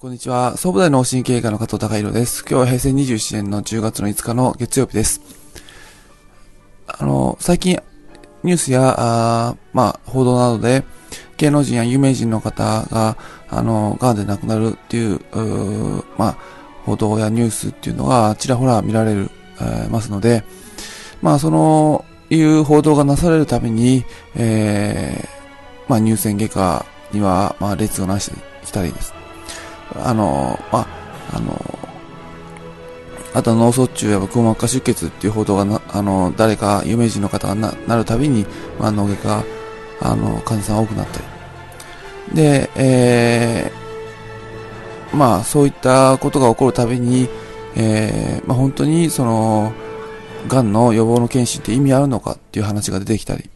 こんにちは。総武大脳神経科の加藤隆弘です。今日は平成27年の10月の5日の月曜日です。あの、最近、ニュースや、あまあ、報道などで、芸能人や有名人の方が、あの、癌で亡くなるっていう、うまあ、報道やニュースっていうのがちらほら見られる、えー、ますので、まあ、その、いう報道がなされるために、えー、まあ、乳腺外科には、まあ、列をなしてきたりです。あの、まあ、あの、あと脳卒中やくも膜下出血っていう報道がな、あの、誰か有名人の方がななるたびに、まあ、脳外科、あの、患者さん多くなったり。で、えー、まあ、そういったことが起こるたびに、えー、まあ、本当に、その、癌の予防の検診って意味あるのかっていう話が出てきたり。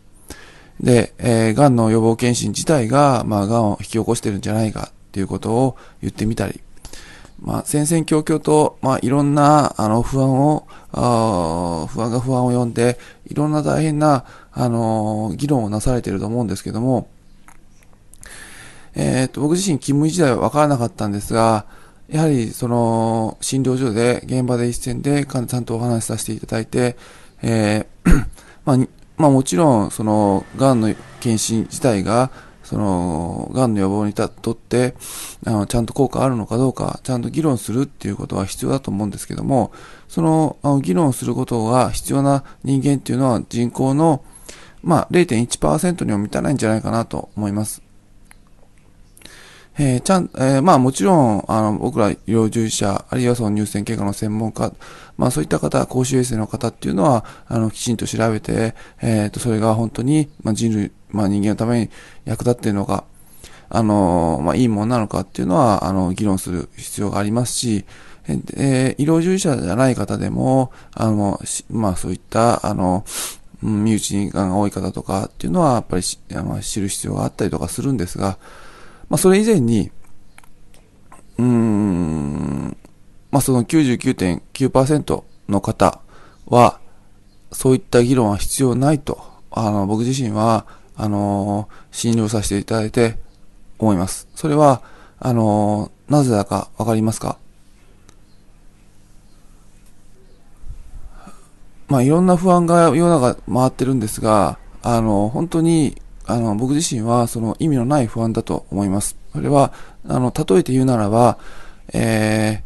で、えー、癌の予防検診自体が、まあ、癌を引き起こしてるんじゃないかっていうことを言ってみたり、まあ、戦々恐々と、まあ、いろんな、あの、不安を、不安が不安を呼んで、いろんな大変な、あの、議論をなされていると思うんですけども、えっ、と、僕自身勤務時代は分からなかったんですが、やはり、その、診療所で、現場で一線で患者さんとお話しさせていただいて、えー、まあ、まあもちろん、その、癌の検診自体が、その、癌の予防にとって、あの、ちゃんと効果あるのかどうか、ちゃんと議論するっていうことは必要だと思うんですけども、その、あの議論することが必要な人間っていうのは人口の、まあ、0.1%にも満たないんじゃないかなと思います。えー、ちゃん、えー、まあもちろん、あの、僕ら医療従事者、あるいはその乳腺経過の専門家、まあそういった方、公衆衛生の方っていうのは、あの、きちんと調べて、えっ、ー、と、それが本当に、まあ人類、まあ人間のために役立っているのか、あの、まあいいものなのかっていうのは、あの、議論する必要がありますし、えー、医療従事者じゃない方でも、あの、まあそういった、あの、身内にが多い方とかっていうのは、やっぱり、まあ、知る必要があったりとかするんですが、まあ、それ以前に、うーん、まあ、その99.9%の方は、そういった議論は必要ないと、あの、僕自身は、あの、診療させていただいて思います。それは、あの、なぜだかわかりますか？まあ、いろんな不安が世の中回ってるんですが、あの、本当にあの、僕自身はその意味のない不安だと思います。それは、あの、例えて言うならば、え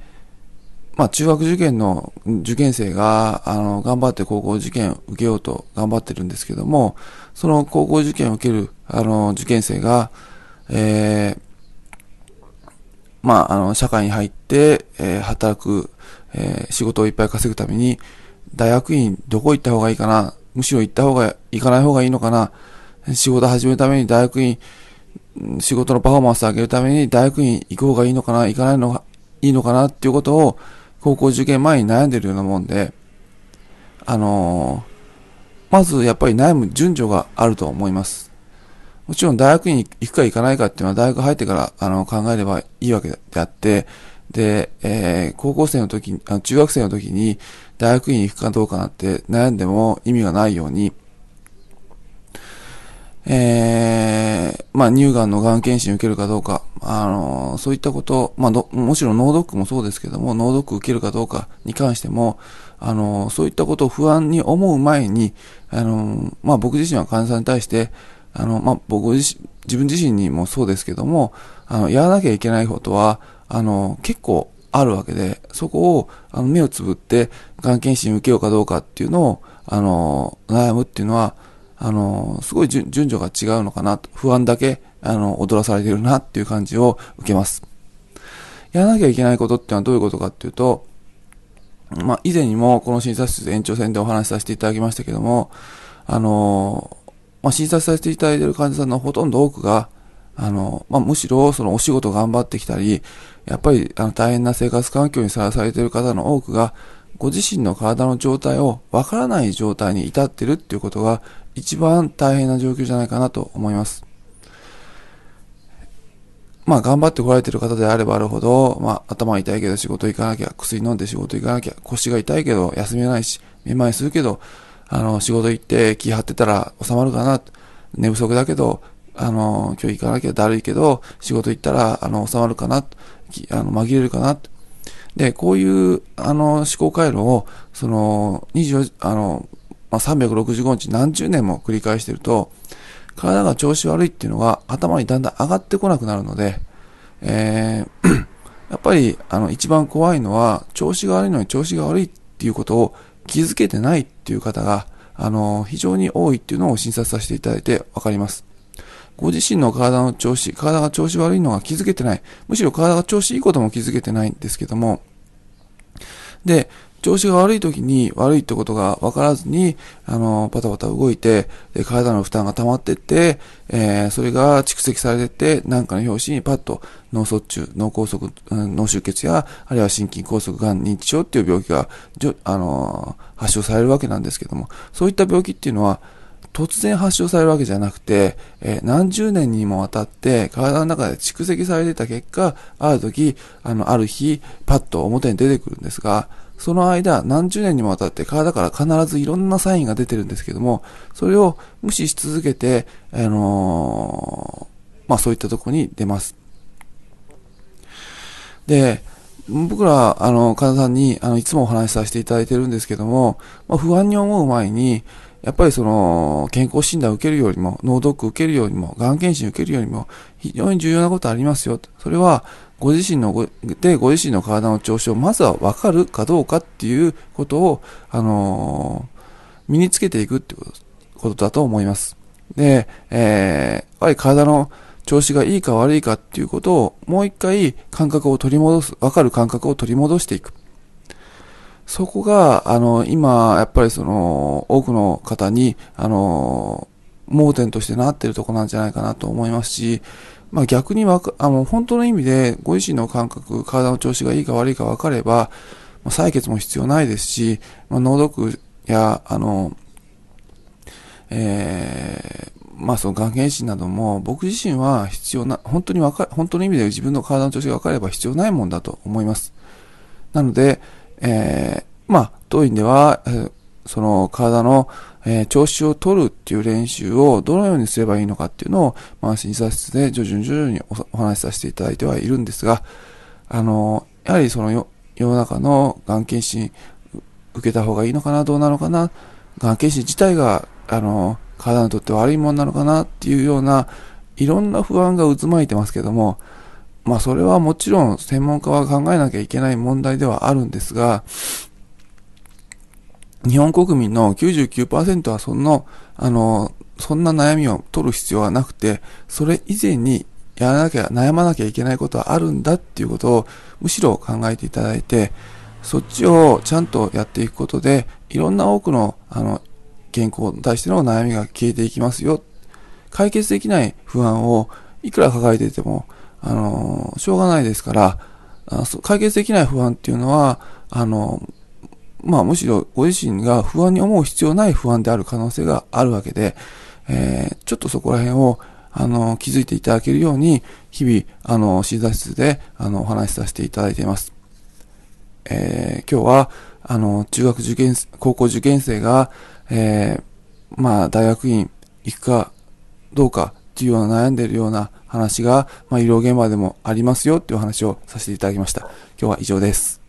ー、まあ、中学受験の受験生が、あの、頑張って高校受験受けようと頑張ってるんですけども、その高校受験を受ける、あの、受験生が、えー、まあ、あの、社会に入って、えー、働く、えー、仕事をいっぱい稼ぐために、大学院どこ行った方がいいかなむしろ行った方が、行かない方がいいのかな仕事始めるために大学院、仕事のパフォーマンス上げるために大学院行く方がいいのかな、行かないのがいいのかなっていうことを高校受験前に悩んでるようなもんで、あのー、まずやっぱり悩む順序があると思います。もちろん大学院行くか行かないかっていうのは大学入ってからあの考えればいいわけであって、で、えー、高校生の時、あの中学生の時に大学院行くかどうかなって悩んでも意味がないように、えー、まあ、乳がんのがん検診を受けるかどうか、あの、そういったこと、まあ、もちろん脳ドックもそうですけども、脳ドック受けるかどうかに関しても、あの、そういったことを不安に思う前に、あの、まあ、僕自身は患者さんに対して、あの、まあ、僕自身、自分自身にもそうですけども、あの、やらなきゃいけないことは、あの、結構あるわけで、そこを、あの、目をつぶって、がん検診受けようかどうかっていうのを、あの、悩むっていうのは、あの、すごい順序が違うのかなと、不安だけ、あの、踊らされてるなっていう感じを受けます。やらなきゃいけないことってのはどういうことかっていうと、まあ、以前にもこの診察室延長戦でお話しさせていただきましたけども、あの、まあ、診察させていただいている患者さんのほとんど多くが、あの、まあ、むしろそのお仕事頑張ってきたり、やっぱりあの大変な生活環境にさらされている方の多くが、ご自身の体の状態をわからない状態に至ってるっていうことが一番大変な状況じゃないかなと思います。まあ頑張って来られてる方であればあるほど、まあ頭痛いけど仕事行かなきゃ、薬飲んで仕事行かなきゃ、腰が痛いけど休めないし、めまいするけど、あの仕事行って気張ってたら収まるかな、寝不足だけど、あの、今日行かなきゃだるいけど、仕事行ったら、あの、収まるかな、あの、紛れるかな、で、こういう、あの、思考回路を、その、24、あの、まあ、365日何十年も繰り返してると、体が調子悪いっていうのが頭にだんだん上がってこなくなるので、えー、やっぱり、あの、一番怖いのは、調子が悪いのに調子が悪いっていうことを気づけてないっていう方が、あの、非常に多いっていうのを診察させていただいてわかります。ご自身の体の調子、体が調子悪いのが気づけてない。むしろ体が調子いいことも気づけてないんですけども、で、調子が悪い時に悪いってことが分からずに、あの、パタパタ動いて、で、体の負担が溜まってって、えー、それが蓄積されてって、なんかの表紙にパッと脳卒中、脳梗塞、脳出血や、あるいは心筋梗塞、がん、認知症っていう病気が、あの、発症されるわけなんですけども、そういった病気っていうのは、突然発症されるわけじゃなくて、えー、何十年にもわたって体の中で蓄積されてた結果、ある時、あの、ある日、パッと表に出てくるんですが、その間、何十年にもわたって体から必ずいろんなサインが出てるんですけども、それを無視し続けて、あのー、まあそういったとこに出ます。で、僕ら、あの、患者さんに、あの、いつもお話しさせていただいてるんですけども、まあ、不安に思う前に、やっぱりその、健康診断を受けるよりも、脳ドック受けるよりも、がん検診受けるよりも、非常に重要なことありますよ。それは、ご自身のご、で、ご自身の体の調子をまずは分かるかどうかっていうことを、あのー、身につけていくっていうことだと思います。で、えー、やっぱり体の調子がいいか悪いかっていうことを、もう一回感覚を取り戻す、分かる感覚を取り戻していく。そこが、あの、今、やっぱりその、多くの方に、あの、盲点としてなってるとこなんじゃないかなと思いますし、まあ逆にわか、あの、本当の意味で、ご自身の感覚、体の調子がいいか悪いか分かれば、まあ、採血も必要ないですし、まあ、脳毒や、あの、えー、まあそのがん検診なども僕自身は必要な、本当にわか、本当の意味で自分の体の調子が分かれば必要ないもんだと思います。なので、えー、まあ、当院では、えー、その体の、えー、調子を取るっていう練習をどのようにすればいいのかっていうのを、まあ、診察室で徐々に徐々にお話しさせていただいてはいるんですが、あの、やはりその世の中のがん検診受けた方がいいのかな、どうなのかな、がん検診自体が、あの、体にとって悪いものなのかなっていうような、いろんな不安が渦巻いてますけども、まあそれはもちろん専門家は考えなきゃいけない問題ではあるんですが、日本国民の99%はその、あの、そんな悩みを取る必要はなくて、それ以前にやらなきゃ、悩まなきゃいけないことはあるんだっていうことを、むしろ考えていただいて、そっちをちゃんとやっていくことで、いろんな多くの、あの、健康に対しての悩みが消えていきますよ。解決できない不安をいくら抱えていても、あの、しょうがないですから、あ解決できない不安っていうのは、あの、まあむしろご自身が不安に思う必要ない不安である可能性があるわけで、えー、ちょっとそこら辺を、あの、気づいていただけるように、日々、あの、診察室で、あの、お話しさせていただいています。えー、今日は、あの、中学受験、高校受験生が、えー、まあ、大学院行くかどうかっていうような悩んでいるような話が、まあ、医療現場でもありますよっていう話をさせていただきました。今日は以上です。